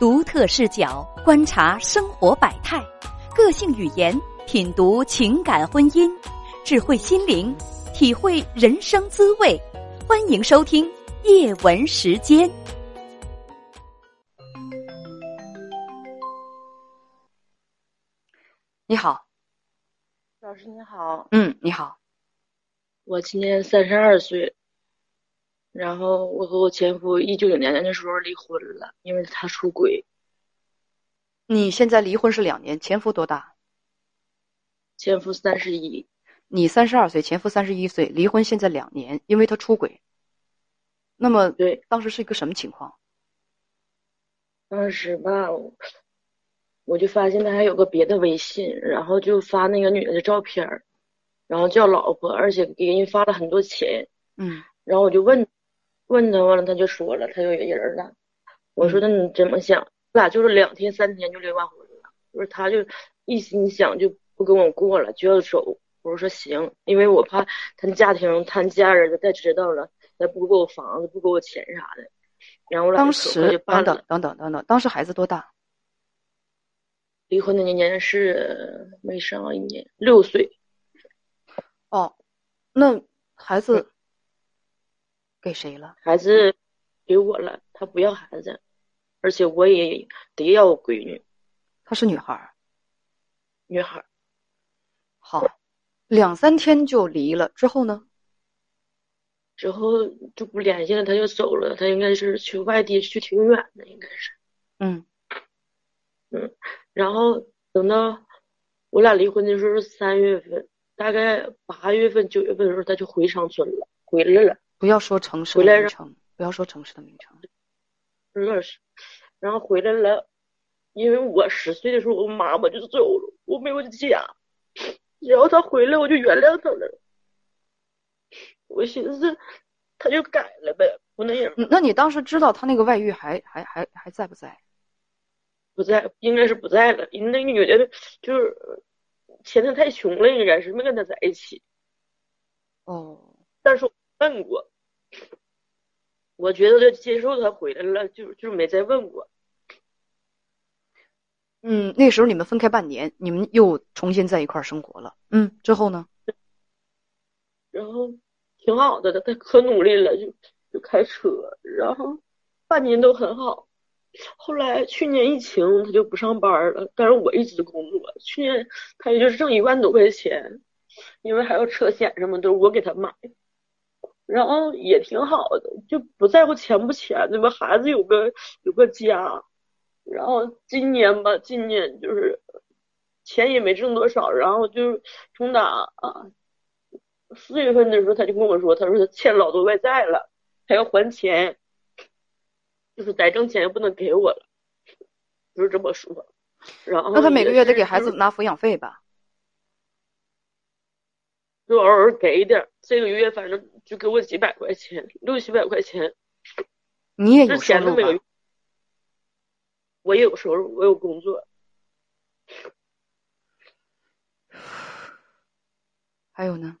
独特视角观察生活百态，个性语言品读情感婚姻，智慧心灵体会人生滋味。欢迎收听夜文时间。你好，老师你好，嗯，你好，我今年三十二岁，然后我和我前夫一九九年的时候离婚了，因为他出轨。你现在离婚是两年，前夫多大？前夫三十一，你三十二岁，前夫三十一岁，离婚现在两年，因为他出轨。那么，对，当时是一个什么情况？当时吧，我就发现他还有个别的微信，然后就发那个女的的照片儿，然后叫老婆，而且给人发了很多钱。嗯然后我就问，问他完了，他就说了，他有人了。我说那你怎么想？我俩就是两天三天就离完婚了，就是他就一心想就不跟我过了，就要走。我说行，因为我怕他家庭、他家人再知道了，再不给我房子、不给我钱啥的。然后我俩当时。等等等等等等，当时孩子多大？离婚的那年是没上一年，六岁。哦，那孩子给谁了？孩子给我了，他不要孩子，而且我也得要我闺女，她是女孩儿。女孩儿。好，两三天就离了，之后呢？之后就不联系了，他就走了，他应该是去外地，去挺远的，应该是。嗯然后等到我俩离婚的时候是三月份，大概八月份、九月份的时候，他就回长春了，回来了，不要说城市的名称，不要说城市的名称。有点是，然后回来了，因为我十岁的时候我妈妈就走了，我没有家，然后他回来我就原谅他了，我寻思他就改了呗，不那样，嗯那你当时知道他那个外遇还还还还在不在？不在，应该是不在了，因为那个女的就是钱他太穷了，应该是没跟他在一起。哦，但是我问过，我觉得他接受他回来了，就就没再问过。嗯，那时候你们分开半年，你们又重新在一块儿生活了。嗯，之后呢？然后挺好的，他他可努力了，就就开车，然后半年都很好。后来去年疫情，他就不上班了，但是我一直工作。去年他也就是挣一万多块钱，因为还有车险什么都是我给他买，然后也挺好的，就不在乎钱不钱的吧，孩子有个有个家。然后今年吧，今年就是钱也没挣多少，然后就从打啊四月份的时候，他就跟我说，他说他欠老多外债了，还要还钱，就是再挣钱也不能给我了，就是这么说。然后那他每个月得给孩子拿抚养费吧？就偶尔给一点儿，这个月反正就给我几百块钱，六七百块钱。之你也有收入前都没有？，我也有收入，我有工作。还有呢？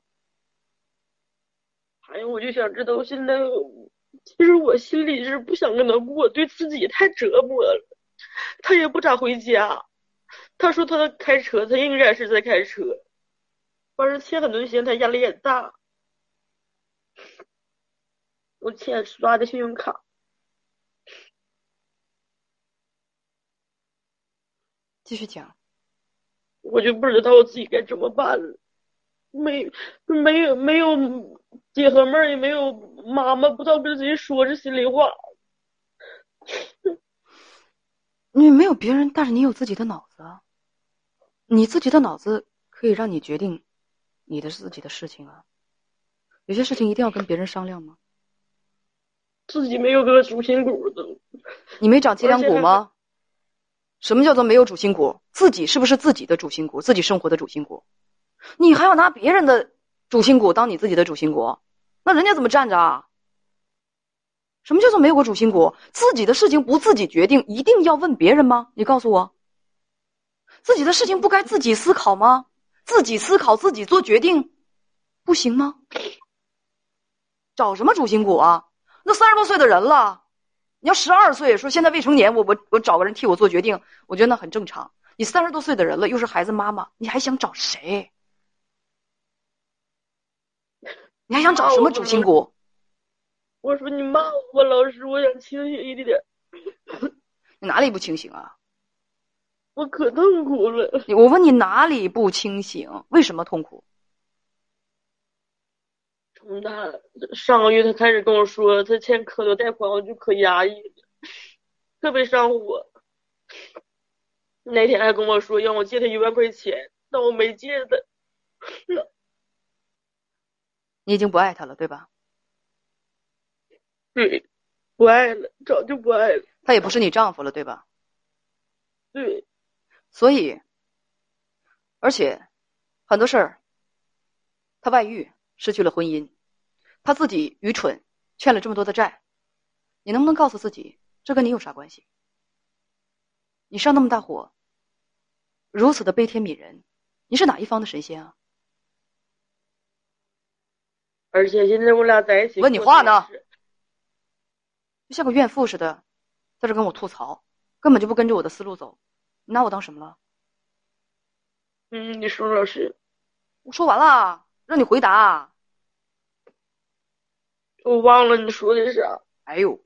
还有，我就想知道，现在其实我心里是不想跟他过，对自己太折磨了。他也不咋回家，他说他开车，他应该是在开车，完事欠很多钱，他压力也大。我欠刷的信用卡，继续讲。我就不知道我自己该怎么办了。没没有没有姐和妹儿，也没有妈妈，不知道跟谁说这心里话。你没有别人，但是你有自己的脑子啊。你自己的脑子可以让你决定你的自己的事情啊。有些事情一定要跟别人商量吗？自己没有个主心骨的，你没长脊梁骨吗？什么叫做没有主心骨？自己是不是自己的主心骨？自己生活的主心骨？你还要拿别人的主心骨当你自己的主心骨？那人家怎么站着啊？什么叫做没有个主心骨？自己的事情不自己决定，一定要问别人吗？你告诉我，自己的事情不该自己思考吗？自己思考，自己做决定，不行吗？找什么主心骨啊？那三十多岁的人了，你要十二岁，说现在未成年，我我我找个人替我做决定，我觉得那很正常。你三十多岁的人了，又是孩子妈妈，你还想找谁？你还想找什么主心骨？我说你骂我吧，老师，我想清醒一点。你哪里不清醒啊？我可痛苦了。我问你哪里不清醒？为什么痛苦？从他上个月，他开始跟我说他欠可多贷款，我就可压抑了，特别上火。那天还跟我说让我借他一万块钱，但我没借他。你已经不爱他了，对吧？对，不爱了，早就不爱了。他也不是你丈夫了，对吧？对。所以，而且很多事儿，他外遇，失去了婚姻，他自己愚蠢，欠了这么多的债，你能不能告诉自己，这跟你有啥关系？你上那么大火，如此的悲天悯人，你是哪一方的神仙啊？而且现在我俩在一起，问你话呢，就像个怨妇似的，在这跟我吐槽，根本就不跟着我的思路走。你拿我当什么了？嗯，你说老师，我说完了，让你回答。我忘了你说的啥。哎呦，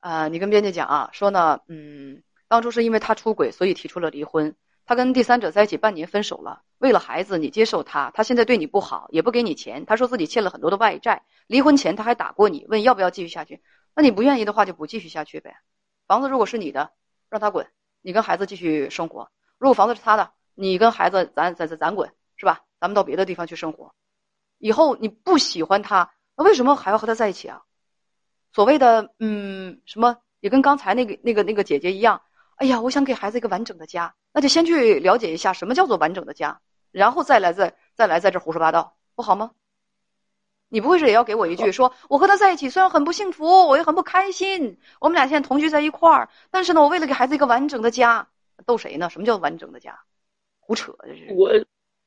啊，你跟编辑讲啊，说呢，嗯，当初是因为他出轨，所以提出了离婚。他跟第三者在一起半年，分手了。为了孩子，你接受他，他现在对你不好，也不给你钱。他说自己欠了很多的外债。离婚前他还打过你，问要不要继续下去。那你不愿意的话，就不继续下去呗。房子如果是你的。让他滚，你跟孩子继续生活。如果房子是他的，你跟孩子咱咱咱咱滚，是吧？咱们到别的地方去生活。以后你不喜欢他，那为什么还要和他在一起啊？所谓的嗯什么，也跟刚才那个那个那个姐姐一样。哎呀，我想给孩子一个完整的家，那就先去了解一下什么叫做完整的家，然后再来再再来在这胡说八道，不好吗？你不会是也要给我一句说，我和他在一起虽然很不幸福，我也很不开心。我们俩现在同居在一块儿，但是呢，我为了给孩子一个完整的家，逗谁呢？什么叫完整的家？胡扯，这是。我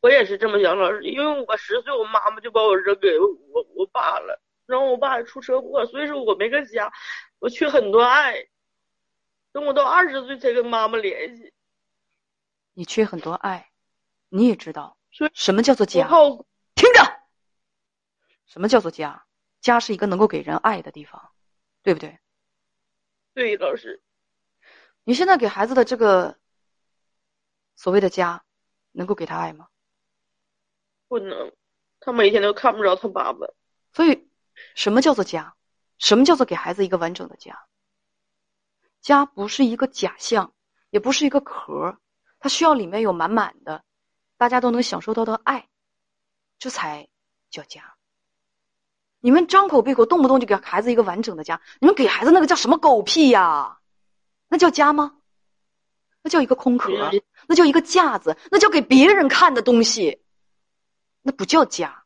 我也是这么想，老师，因为我十岁，我妈妈就把我扔给我我爸了，然后我爸出车祸，所以说我没个家，我缺很多爱。等我到二十岁才跟妈妈联系。你缺很多爱，你也知道什么叫做家？听着。什么叫做家？家是一个能够给人爱的地方，对不对？对，老师。你现在给孩子的这个所谓的家，能够给他爱吗？不能，他每天都看不着他爸爸。所以，什么叫做家？什么叫做给孩子一个完整的家？家不是一个假象，也不是一个壳，它需要里面有满满的，大家都能享受到的爱，这才叫家。你们张口闭口动不动就给孩子一个完整的家，你们给孩子那个叫什么狗屁呀？那叫家吗？那叫一个空壳，那叫一个架子，那叫给别人看的东西，那不叫家。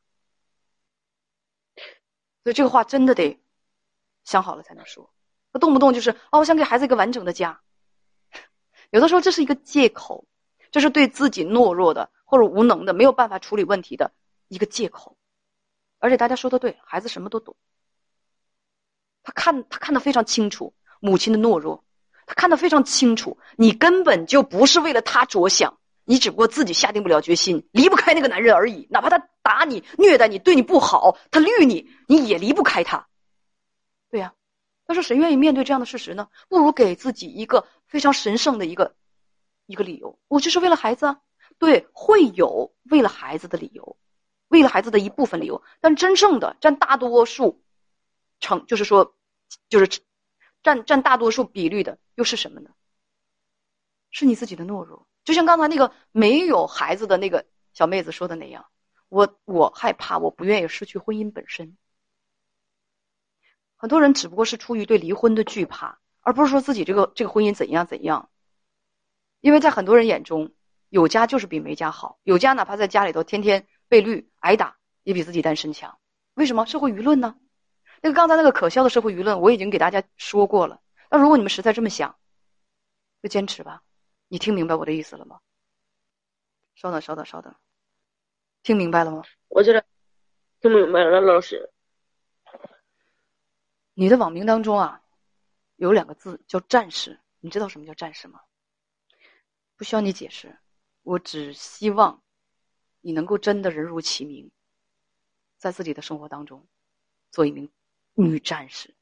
所以这个话真的得想好了才能说。那动不动就是哦，我想给孩子一个完整的家，有的时候这是一个借口，这是对自己懦弱的或者无能的没有办法处理问题的一个借口。而且大家说的对，孩子什么都懂。他看他看得非常清楚母亲的懦弱，他看得非常清楚，你根本就不是为了他着想，你只不过自己下定不了决心，离不开那个男人而已。哪怕他打你、虐待你、对你不好，他绿你，你也离不开他。对呀，但是谁愿意面对这样的事实呢？不如给自己一个非常神圣的一个一个理由，我就是为了孩子啊。对，会有为了孩子的理由。为了孩子的一部分理由，但真正的占大多数，成就是说，就是占占大多数比率的又是什么呢？是你自己的懦弱。就像刚才那个没有孩子的那个小妹子说的那样，我我害怕，我不愿意失去婚姻本身。很多人只不过是出于对离婚的惧怕，而不是说自己这个这个婚姻怎样怎样。因为在很多人眼中，有家就是比没家好，有家哪怕在家里头天天。被绿挨打也比自己单身强，为什么？社会舆论呢？那个刚才那个可笑的社会舆论，我已经给大家说过了。那如果你们实在这么想，就坚持吧。你听明白我的意思了吗？稍等，稍等，稍等，听明白了吗？我觉得听明白了，老师。你的网名当中啊，有两个字叫“战士”，你知道什么叫战士吗？不需要你解释，我只希望你能够真的人如其名，在自己的生活当中做一名女战士。